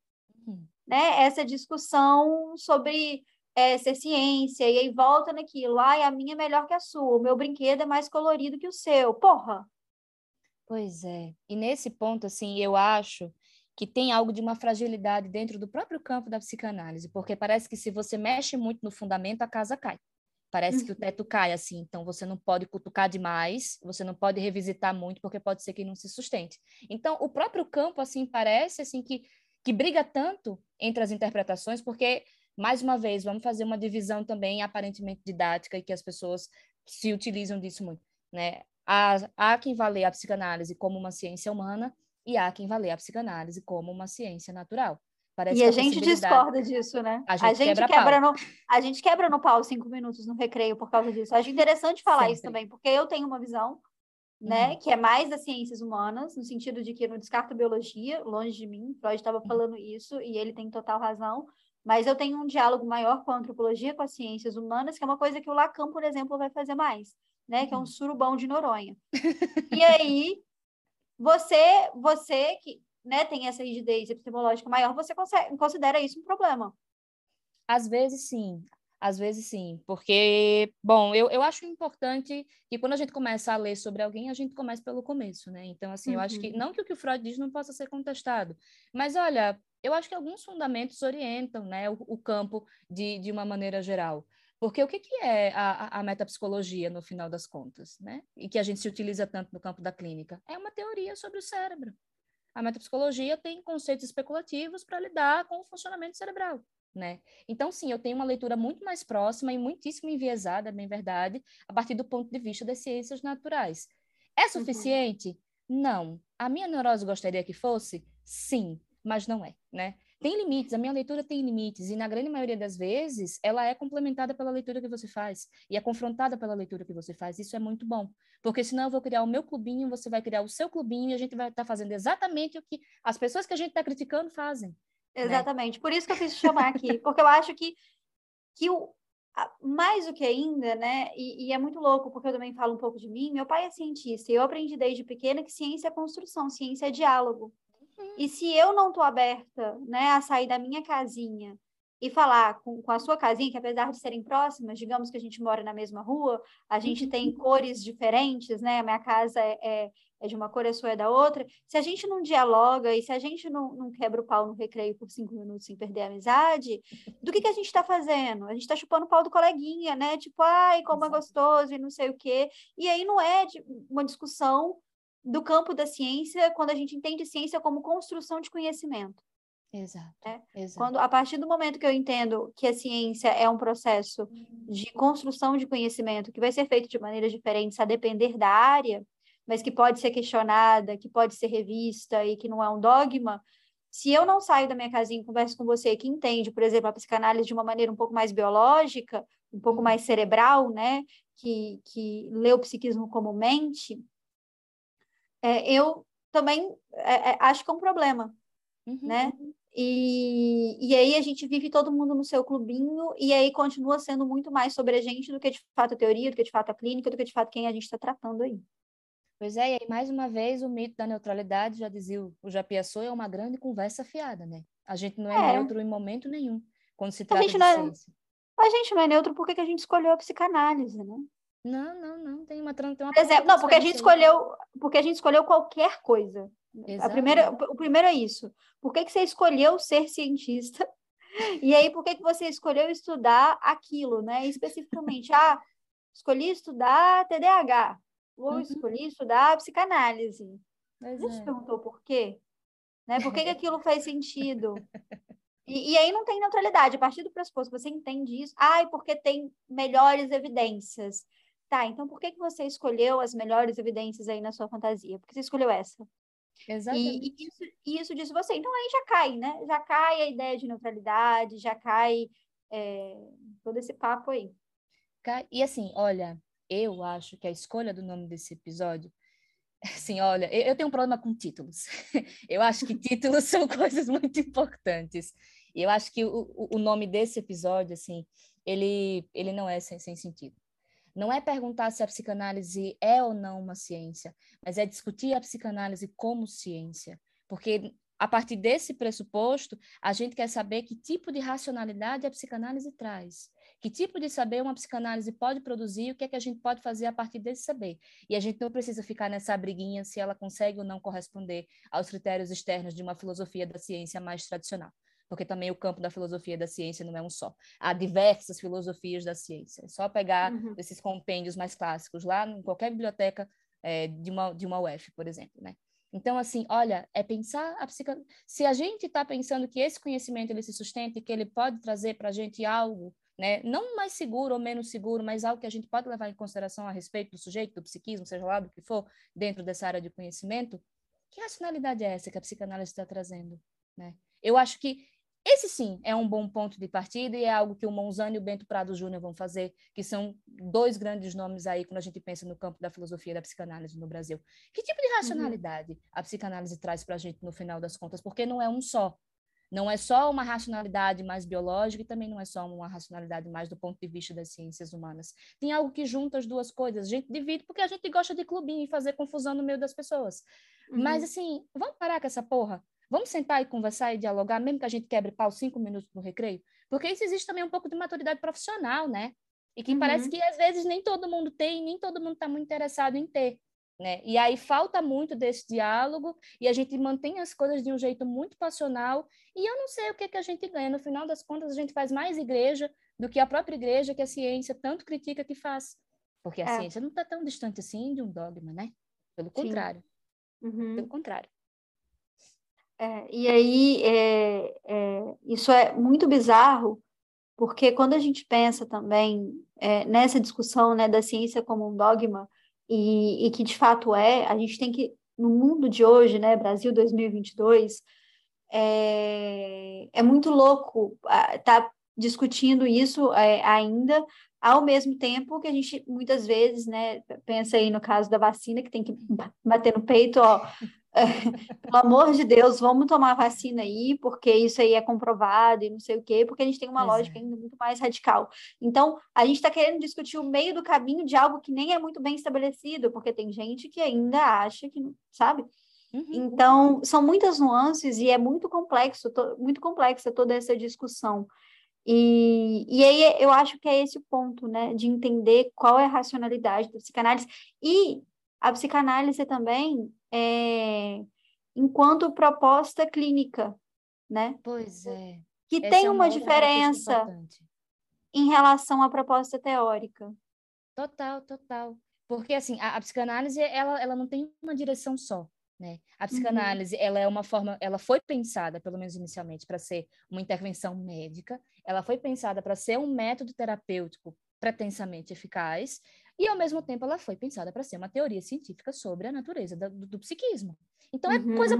Uhum. Né? Essa discussão sobre é, ser ciência, e aí volta naquilo, ai, a minha é melhor que a sua, o meu brinquedo é mais colorido que o seu. Porra! Pois é. E nesse ponto, assim, eu acho que tem algo de uma fragilidade dentro do próprio campo da psicanálise, porque parece que se você mexe muito no fundamento, a casa cai. Parece uhum. que o uhum. teto cai assim, então você não pode cutucar demais, você não pode revisitar muito, porque pode ser que não se sustente. Então, o próprio campo, assim, parece assim que, que briga tanto entre as interpretações, porque, mais uma vez, vamos fazer uma divisão também aparentemente didática e que as pessoas se utilizam disso muito, né? Há, há quem vá ler a psicanálise como uma ciência humana e há quem vá ler a psicanálise como uma ciência natural. Parece e a, a gente discorda disso, né? A gente, a gente quebra, quebra no, a gente quebra no pau cinco minutos no recreio por causa disso. Acho interessante falar Sempre. isso também, porque eu tenho uma visão, né, uhum. que é mais das ciências humanas, no sentido de que eu não descarto biologia, longe de mim, Freud estava uhum. falando isso e ele tem total razão, mas eu tenho um diálogo maior com a antropologia, com as ciências humanas, que é uma coisa que o Lacan, por exemplo, vai fazer mais, né, que é um uhum. surubão de Noronha. e aí, você, você que né, tem essa rigidez epistemológica maior, você consegue, considera isso um problema? Às vezes sim, às vezes sim, porque, bom, eu, eu acho importante que quando a gente começa a ler sobre alguém, a gente comece pelo começo, né? Então, assim, uhum. eu acho que, uhum. não que o que o Freud diz não possa ser contestado, mas olha, eu acho que alguns fundamentos orientam, né, o, o campo de, de uma maneira geral. Porque o que, que é a, a metapsicologia, no final das contas, né? E que a gente se utiliza tanto no campo da clínica? É uma teoria sobre o cérebro a metapsicologia tem conceitos especulativos para lidar com o funcionamento cerebral. Né? Então, sim, eu tenho uma leitura muito mais próxima e muitíssimo enviesada, é bem verdade, a partir do ponto de vista das ciências naturais. É uhum. suficiente? Uhum. Não. A minha neurose gostaria que fosse? Sim, mas não é, né? Tem limites, a minha leitura tem limites, e na grande maioria das vezes ela é complementada pela leitura que você faz, e é confrontada pela leitura que você faz. Isso é muito bom, porque senão eu vou criar o meu clubinho, você vai criar o seu clubinho, e a gente vai estar tá fazendo exatamente o que as pessoas que a gente está criticando fazem. Né? Exatamente, né? por isso que eu quis te chamar aqui, porque eu acho que, que o, mais do que ainda, né? E, e, é muito louco, porque eu também falo um pouco de mim. Meu pai é cientista e eu aprendi desde pequena que ciência é construção, ciência é diálogo. E se eu não estou aberta né, a sair da minha casinha e falar com, com a sua casinha, que apesar de serem próximas, digamos que a gente mora na mesma rua, a gente uhum. tem cores diferentes, né? A minha casa é, é, é, de uma cor, a sua é da outra. Se a gente não dialoga e se a gente não, não quebra o pau no recreio por cinco minutos sem perder a amizade, do que, que a gente está fazendo? A gente está chupando o pau do coleguinha, né? Tipo, ai, como é gostoso e não sei o quê. E aí não é uma discussão do campo da ciência quando a gente entende ciência como construção de conhecimento. Exato, né? exato. Quando, a partir do momento que eu entendo que a ciência é um processo de construção de conhecimento que vai ser feito de maneiras diferentes a depender da área, mas que pode ser questionada, que pode ser revista e que não é um dogma, se eu não saio da minha casinha e converso com você que entende, por exemplo, a psicanálise de uma maneira um pouco mais biológica, um pouco mais cerebral, né, que, que lê o psiquismo como mente, é, eu também é, é, acho que é um problema, uhum. né? E, e aí a gente vive todo mundo no seu clubinho, e aí continua sendo muito mais sobre a gente do que de fato a teoria, do que de fato a clínica, do que de fato quem a gente está tratando aí. Pois é, e aí, mais uma vez, o mito da neutralidade, já dizia o Japiaçô, é uma grande conversa fiada, né? A gente não é, é. neutro em momento nenhum, quando se trata de é ciência. A gente não é neutro porque que a gente escolheu a psicanálise, né? Não, não, não, tem uma, tem uma Por exemplo, não, porque a gente escolheu, porque a gente escolheu qualquer coisa. A primeira, o primeiro é isso. Por que, que você escolheu ser cientista? E aí, por que, que você escolheu estudar aquilo, né? Especificamente, ah, escolhi estudar TDAH, ou uhum. escolhi estudar psicanálise. Mas Você é. perguntou por quê? Né? Por que, que aquilo faz sentido? E, e, aí não tem neutralidade. A partir do pressuposto que você entende isso, ai, ah, porque tem melhores evidências. Tá, então por que, que você escolheu as melhores evidências aí na sua fantasia? Por que você escolheu essa? Exatamente. E, e isso, e isso diz você. Então aí já cai, né? Já cai a ideia de neutralidade, já cai é, todo esse papo aí. E assim, olha, eu acho que a escolha do nome desse episódio Assim, olha, eu tenho um problema com títulos. Eu acho que títulos são coisas muito importantes. E eu acho que o, o nome desse episódio, assim, ele, ele não é sem, sem sentido. Não é perguntar se a psicanálise é ou não uma ciência, mas é discutir a psicanálise como ciência. Porque a partir desse pressuposto, a gente quer saber que tipo de racionalidade a psicanálise traz. Que tipo de saber uma psicanálise pode produzir o que é que a gente pode fazer a partir desse saber. E a gente não precisa ficar nessa briguinha se ela consegue ou não corresponder aos critérios externos de uma filosofia da ciência mais tradicional. Porque também o campo da filosofia da ciência não é um só. Há diversas filosofias da ciência. É só pegar uhum. esses compêndios mais clássicos lá em qualquer biblioteca é, de, uma, de uma UF, por exemplo, né? Então, assim, olha, é pensar a psicanálise. Se a gente está pensando que esse conhecimento ele se sustenta e que ele pode trazer para a gente algo né? Não mais seguro ou menos seguro, mas algo que a gente pode levar em consideração a respeito do sujeito, do psiquismo, seja lá do que for, dentro dessa área de conhecimento. Que racionalidade é essa que a psicanálise está trazendo, né? Eu acho que esse sim é um bom ponto de partida e é algo que o Monzani e o Bento Prado Júnior vão fazer, que são dois grandes nomes aí quando a gente pensa no campo da filosofia da psicanálise no Brasil. Que tipo de racionalidade uhum. a psicanálise traz para a gente no final das contas? Porque não é um só, não é só uma racionalidade mais biológica e também não é só uma racionalidade mais do ponto de vista das ciências humanas. Tem algo que junta as duas coisas. A gente divide porque a gente gosta de clubinho e fazer confusão no meio das pessoas. Uhum. Mas, assim, vamos parar com essa porra? Vamos sentar e conversar e dialogar, mesmo que a gente quebre pau cinco minutos no recreio? Porque isso existe também um pouco de maturidade profissional, né? E que uhum. parece que às vezes nem todo mundo tem, nem todo mundo está muito interessado em ter. Né? E aí falta muito desse diálogo e a gente mantém as coisas de um jeito muito passional e eu não sei o que, que a gente ganha. No final das contas, a gente faz mais igreja do que a própria igreja que a ciência tanto critica que faz. Porque a é. ciência não está tão distante assim de um dogma, né? Pelo contrário. Uhum. Pelo contrário. É, e aí, é, é, isso é muito bizarro, porque quando a gente pensa também é, nessa discussão né, da ciência como um dogma, e, e que de fato é, a gente tem que, no mundo de hoje, né, Brasil 2022, é, é muito louco estar tá discutindo isso é, ainda, ao mesmo tempo que a gente muitas vezes, né, pensa aí no caso da vacina, que tem que bater no peito, ó, pelo amor de Deus, vamos tomar vacina aí, porque isso aí é comprovado e não sei o quê, porque a gente tem uma pois lógica é. ainda muito mais radical. Então, a gente está querendo discutir o meio do caminho de algo que nem é muito bem estabelecido, porque tem gente que ainda acha que, sabe? Uhum. Então, são muitas nuances e é muito complexo, muito complexa toda essa discussão. E, e aí eu acho que é esse o ponto, né, de entender qual é a racionalidade da psicanálise. E a psicanálise também é, enquanto proposta clínica, né? Pois é. Que Essa tem é uma, uma diferença em relação à proposta teórica. Total, total. Porque, assim, a, a psicanálise, ela, ela não tem uma direção só. Né? A uhum. psicanálise, uhum. ela é uma forma, ela foi pensada, pelo menos inicialmente, para ser uma intervenção médica, ela foi pensada para ser um método terapêutico pretensamente eficaz, e ao mesmo tempo ela foi pensada para ser uma teoria científica sobre a natureza do, do psiquismo. Então é uhum. coisa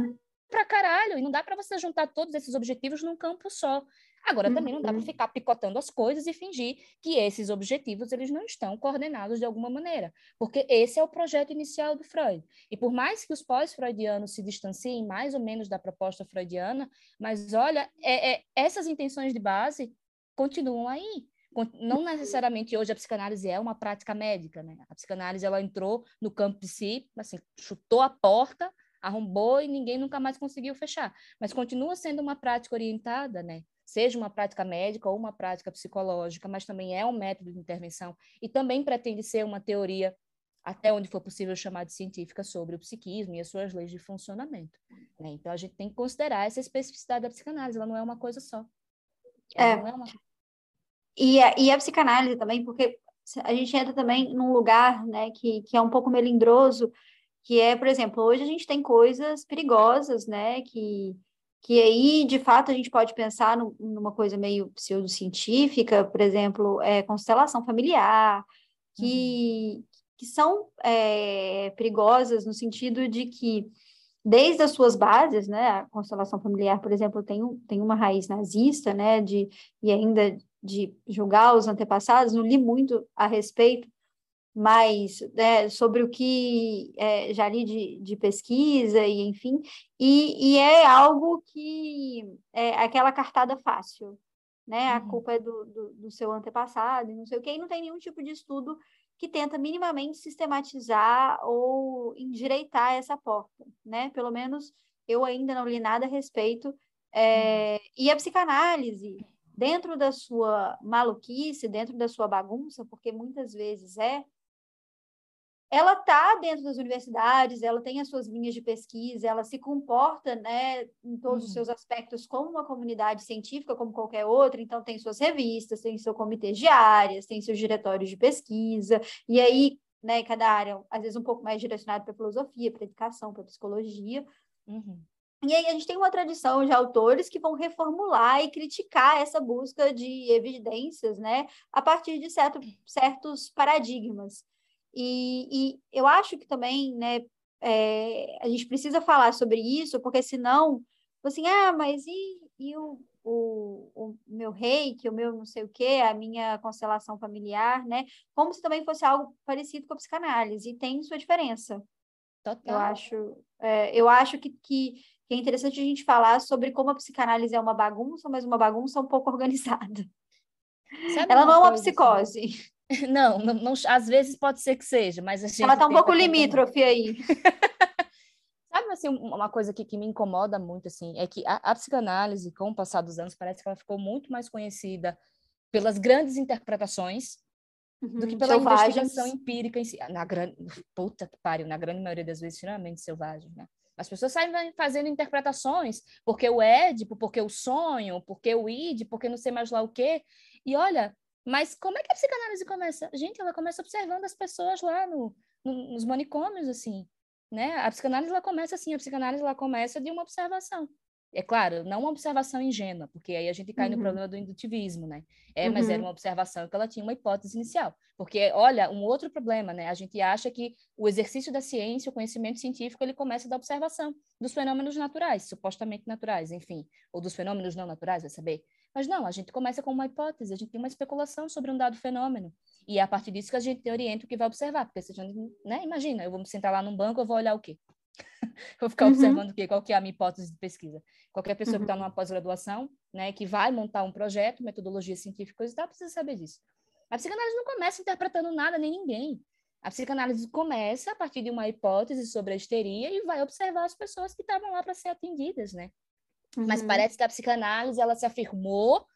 pra caralho, e não dá para você juntar todos esses objetivos num campo só. Agora, também não dá para uhum. ficar picotando as coisas e fingir que esses objetivos eles não estão coordenados de alguma maneira, porque esse é o projeto inicial do Freud. E por mais que os pós-freudianos se distanciem mais ou menos da proposta freudiana, mas olha, é, é, essas intenções de base continuam aí. Não necessariamente hoje a psicanálise é uma prática médica, né? A psicanálise ela entrou no campo de si, assim, chutou a porta, arrombou e ninguém nunca mais conseguiu fechar. Mas continua sendo uma prática orientada, né? seja uma prática médica ou uma prática psicológica, mas também é um método de intervenção e também pretende ser uma teoria, até onde for possível chamar de científica, sobre o psiquismo e as suas leis de funcionamento. Né? Então, a gente tem que considerar essa especificidade da psicanálise, ela não é uma coisa só. É. é uma... e, a, e a psicanálise também, porque a gente entra também num lugar né, que, que é um pouco melindroso, que é, por exemplo, hoje a gente tem coisas perigosas, né, que que aí, de fato, a gente pode pensar no, numa coisa meio pseudocientífica, por exemplo, é, constelação familiar, que, uhum. que são é, perigosas no sentido de que, desde as suas bases, né, a constelação familiar, por exemplo, tem, um, tem uma raiz nazista, né, de, e ainda de julgar os antepassados, não li muito a respeito, mais né, sobre o que é, já li de, de, pesquisa e enfim, e, e, é algo que é aquela cartada fácil, né? A uhum. culpa é do, do, do, seu antepassado e não sei o que, e não tem nenhum tipo de estudo que tenta minimamente sistematizar ou endireitar essa porta, né? Pelo menos eu ainda não li nada a respeito. É, uhum. E a psicanálise, dentro da sua maluquice, dentro da sua bagunça, porque muitas vezes é, ela está dentro das universidades, ela tem as suas linhas de pesquisa, ela se comporta, né, em todos uhum. os seus aspectos como uma comunidade científica, como qualquer outra, então tem suas revistas, tem seu comitê de áreas, tem seus diretórios de pesquisa, e aí, né, cada área, às vezes um pouco mais direcionado para filosofia, para educação, para psicologia, uhum. E aí a gente tem uma tradição de autores que vão reformular e criticar essa busca de evidências, né, a partir de certo, certos paradigmas. E, e eu acho que também, né, é, a gente precisa falar sobre isso, porque senão, assim, ah, mas e, e o, o, o meu reiki, o meu não sei o quê, a minha constelação familiar, né? Como se também fosse algo parecido com a psicanálise, e tem sua diferença. Total. Eu acho, é, eu acho que, que, que é interessante a gente falar sobre como a psicanálise é uma bagunça, mas uma bagunça um pouco organizada. Sabe Ela não é uma assim? psicose. Assim? Não, não, não, às vezes pode ser que seja, mas a gente. Ela está um pouco limítrofe aí. Sabe, assim, uma coisa que, que me incomoda muito, assim, é que a, a, psicanálise, com o passar dos anos, parece que ela ficou muito mais conhecida pelas grandes interpretações uhum, do que pela selvagens. investigação empírica em si. Na grande, puta que pariu, na grande maioria das vezes, extremamente selvagem, né? As pessoas saem fazendo interpretações, porque o Édipo, porque o sonho, porque o id, porque não sei mais lá o quê. E olha, mas como é que a psicanálise começa? Gente, ela começa observando as pessoas lá no, no, nos manicômios, assim, né? A psicanálise, ela começa assim, a psicanálise, ela começa de uma observação. É claro, não uma observação ingênua, porque aí a gente cai uhum. no problema do indutivismo, né? É, uhum. mas era uhum. uma observação que ela tinha uma hipótese inicial. Porque, olha, um outro problema, né? A gente acha que o exercício da ciência, o conhecimento científico, ele começa da observação dos fenômenos naturais, supostamente naturais, enfim, ou dos fenômenos não naturais, vai saber. Mas não, a gente começa com uma hipótese, a gente tem uma especulação sobre um dado fenômeno. E é a partir disso que a gente orienta o que vai observar. Porque se a gente, né, imagina, eu vou me sentar lá num banco, eu vou olhar o quê? vou ficar uhum. observando o quê? Qual que é a minha hipótese de pesquisa? Qualquer pessoa uhum. que está numa pós-graduação, né, que vai montar um projeto, metodologia científica e tal, precisa saber disso. A psicanálise não começa interpretando nada nem ninguém. A psicanálise começa a partir de uma hipótese sobre a histeria e vai observar as pessoas que estavam lá para ser atendidas, né? Uhum. Mas parece que a psicanálise ela se afirmou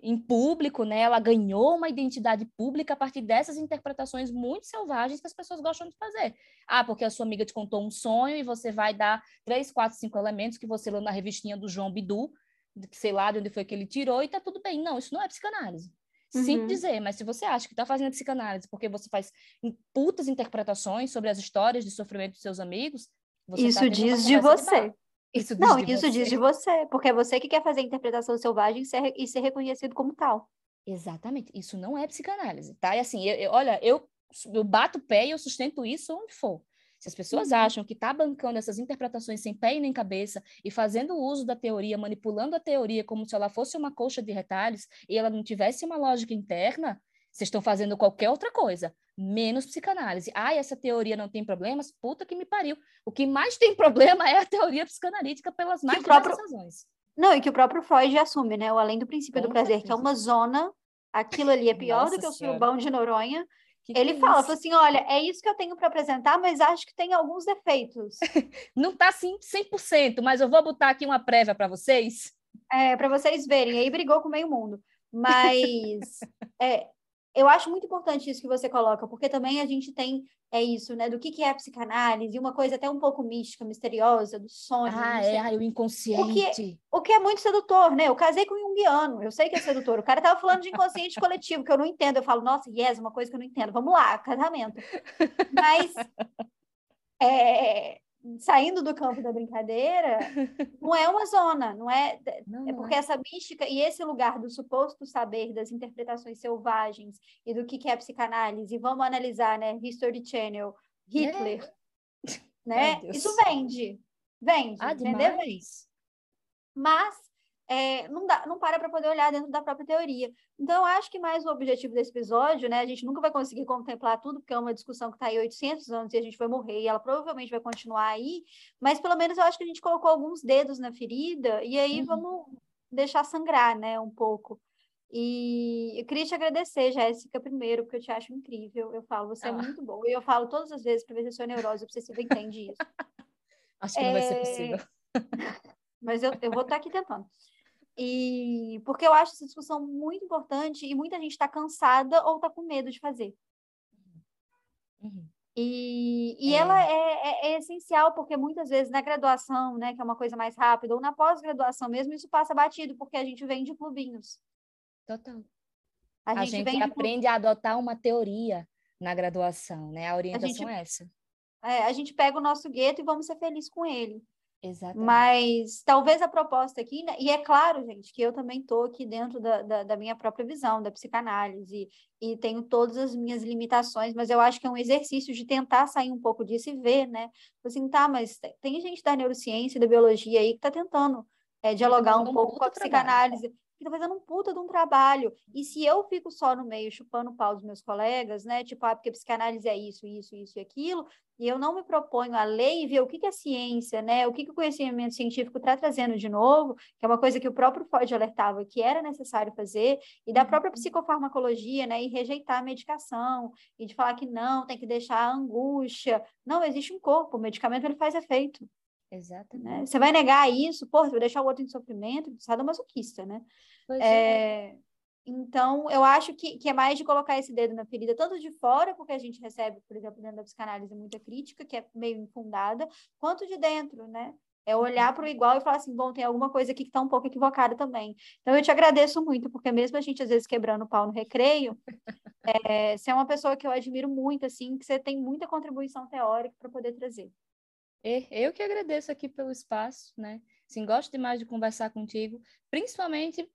em público, né? Ela ganhou uma identidade pública a partir dessas interpretações muito selvagens que as pessoas gostam de fazer. Ah, porque a sua amiga te contou um sonho e você vai dar três, quatro, cinco elementos que você leu na revistinha do João Bidu, sei lá de onde foi que ele tirou e tá tudo bem. Não, isso não é psicanálise. Uhum. Sinto dizer, mas se você acha que está fazendo psicanálise porque você faz putas interpretações sobre as histórias de sofrimento dos seus amigos, você tá isso tá diz de você. Isso diz Não, isso você. diz de você, porque é você que quer fazer interpretação selvagem e ser, e ser reconhecido como tal. Exatamente, isso não é psicanálise, tá? E assim, eu, eu, olha, eu eu bato o pé e eu sustento isso onde for. Se as pessoas uhum. acham que está bancando essas interpretações sem pé e nem cabeça e fazendo uso da teoria, manipulando a teoria como se ela fosse uma colcha de retalhos e ela não tivesse uma lógica interna, vocês estão fazendo qualquer outra coisa, menos psicanálise. Ah, essa teoria não tem problemas? Puta que me pariu. O que mais tem problema é a teoria psicanalítica pelas mais próprio... razões. Não, e que o próprio Freud assume, né? O além do princípio Com do prazer, certeza. que é uma zona, aquilo ali é pior Nossa do que o surubão de Noronha, que ele que é fala, fala assim, olha, é isso que eu tenho para apresentar, mas acho que tem alguns defeitos. Não está assim 100%, mas eu vou botar aqui uma prévia para vocês. É, para vocês verem. Aí brigou com o meio mundo. Mas é, eu acho muito importante isso que você coloca, porque também a gente tem é isso, né? Do que, que é a psicanálise, uma coisa até um pouco mística, misteriosa, do sonho. Ah, é, ah, o inconsciente. O que, o que é muito sedutor, né? Eu casei com um junguiano, eu sei que é sedutor. O cara tava falando de inconsciente coletivo, que eu não entendo. Eu falo, nossa, yes, uma coisa que eu não entendo. Vamos lá, casamento. Mas é, saindo do campo da brincadeira, não é uma zona, não é? Não, é porque é. essa mística e esse lugar do suposto saber das interpretações selvagens e do que, que é psicanálise, e vamos analisar, né? History Channel, Hitler, é. né? Isso vende, vende, ah, vende. Mas é, não, dá, não para para poder olhar dentro da própria teoria. Então, eu acho que mais o objetivo desse episódio, né? A gente nunca vai conseguir contemplar tudo, porque é uma discussão que está aí 800 anos e a gente vai morrer, e ela provavelmente vai continuar aí, mas pelo menos eu acho que a gente colocou alguns dedos na ferida, e aí uhum. vamos deixar sangrar, né, um pouco. E eu queria te agradecer, Jéssica, primeiro, porque eu te acho incrível. Eu falo, você é ah. é muito boa. E eu falo todas as vezes para ver se a sua neurose obsessiva entende isso. Acho que é... não vai ser é, possível. Mas eu, eu vou estar aqui tentando. E porque eu acho essa discussão muito importante e muita gente está cansada ou está com medo de fazer. Uhum. E, e é. ela é, é, é, essencial, porque muitas vezes na graduação, né, que é uma coisa mais rápida, ou na pós-graduação mesmo, isso passa batido, porque a gente vem de clubinhos. Total. A, a gente, gente aprende a adotar uma teoria na graduação, né? A orientação a gente, é essa. É, a gente pega o nosso gueto e vamos ser felizes com ele. Exatamente. Mas talvez a proposta aqui, né? e é claro, gente, que eu também estou aqui dentro da, da, da, minha própria visão, da psicanálise, e tenho todas as minhas limitações, mas eu acho que é um exercício de tentar sair um pouco disso e ver, né? Assim, tá, mas tem gente da neurociência, da biologia aí que está tentando é, dialogar um pouco com a psicanálise que tá fazendo um puta de um trabalho. E se eu fico só no meio chupando o pau dos meus colegas, né? Tipo, ah, porque psicanálise é isso, isso, isso e aquilo, e eu não me proponho a ler e ver o que, que a ciência, né? O que, que o conhecimento científico está trazendo de novo, que é uma coisa que o próprio Freud alertava que era necessário fazer, e da própria uhum. psicofarmacologia, né? E rejeitar a medicação, e de falar que não, tem que deixar a angústia. Não, existe um corpo, o medicamento ele faz efeito. Exatamente. Né? Você vai negar isso, pô, você vai deixar o outro em sofrimento, masoquista, né? Pois é. é. Então, eu acho que, que é mais de colocar esse dedo na ferida, tanto de fora, porque a gente recebe, por exemplo, dentro da psicanálise, muita crítica, que é meio infundada, quanto de dentro, né? É olhar para o igual e falar assim, bom, tem alguma coisa aqui que está um pouco equivocada também. Então, eu te agradeço muito, porque mesmo a gente, às vezes, quebrando o pau no recreio, é, você é uma pessoa que eu admiro muito, assim, que você tem muita contribuição teórica para poder trazer. Eu que agradeço aqui pelo espaço, né? Sim, gosto demais de conversar contigo, principalmente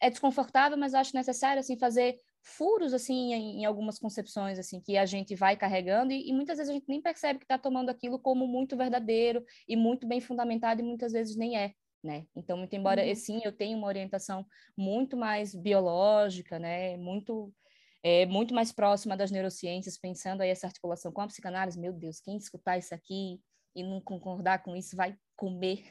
é desconfortável, mas acho necessário assim fazer furos assim em, em, algumas concepções assim que a gente vai carregando e, e muitas vezes a gente nem percebe que está tomando aquilo como muito verdadeiro e muito bem fundamentado e muitas vezes nem é. Né? Então, muito embora, uhum. sim, eu tenha uma orientação muito mais biológica, né? Muito, é, muito mais próxima das neurociências, pensando aí essa articulação com a psicanálise, meu Deus, quem escutar isso aqui e não concordar com isso vai comer.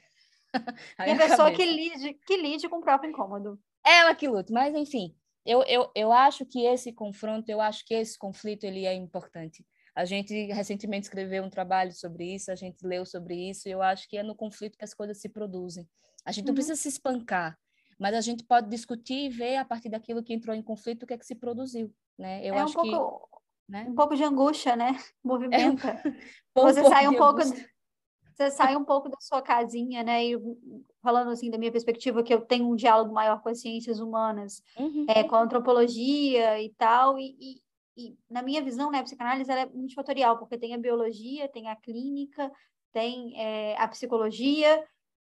e a pessoa que lide, que lide com o próprio incômodo. Ela que luta, mas enfim, eu, eu, eu acho que esse confronto, eu acho que esse conflito ele é importante. A gente recentemente escreveu um trabalho sobre isso, a gente leu sobre isso, e eu acho que é no conflito que as coisas se produzem. A gente uhum. não precisa se espancar, mas a gente pode discutir e ver a partir daquilo que entrou em conflito o que é que se produziu, né? Eu é acho um pouco, que né? um pouco de angústia, né? Movimenta. É um, Você um sai um pouco angústia você sai um pouco da sua casinha, né? E falando assim da minha perspectiva, que eu tenho um diálogo maior com as ciências humanas, uhum. é, com a antropologia e tal, e, e, e, na minha visão, né, a psicanálise ela é multifatorial, porque tem a biologia, tem a clínica, tem é, a psicologia,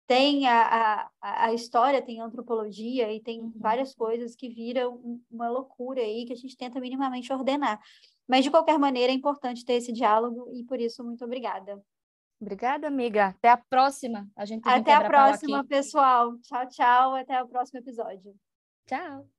tem a, a, a história, tem a antropologia e tem uhum. várias coisas que viram uma loucura aí que a gente tenta minimamente ordenar. Mas, de qualquer maneira, é importante ter esse diálogo e, por isso, muito obrigada. Obrigada, amiga. Até a próxima. A gente Até a próxima, pessoal. Tchau, tchau. Até o próximo episódio. Tchau.